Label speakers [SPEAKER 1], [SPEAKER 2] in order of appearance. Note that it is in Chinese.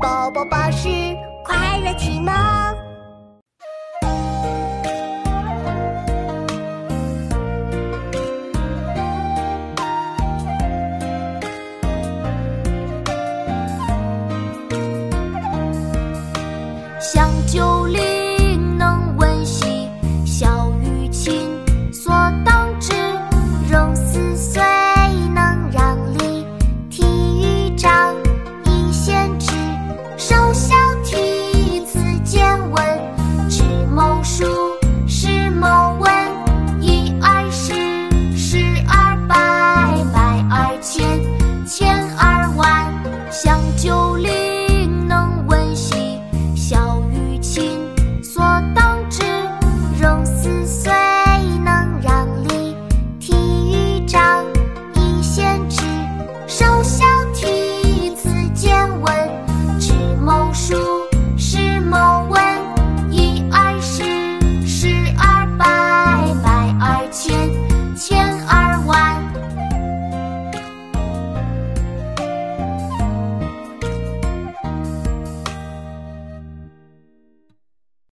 [SPEAKER 1] 宝宝巴士快乐启蒙。小酒。千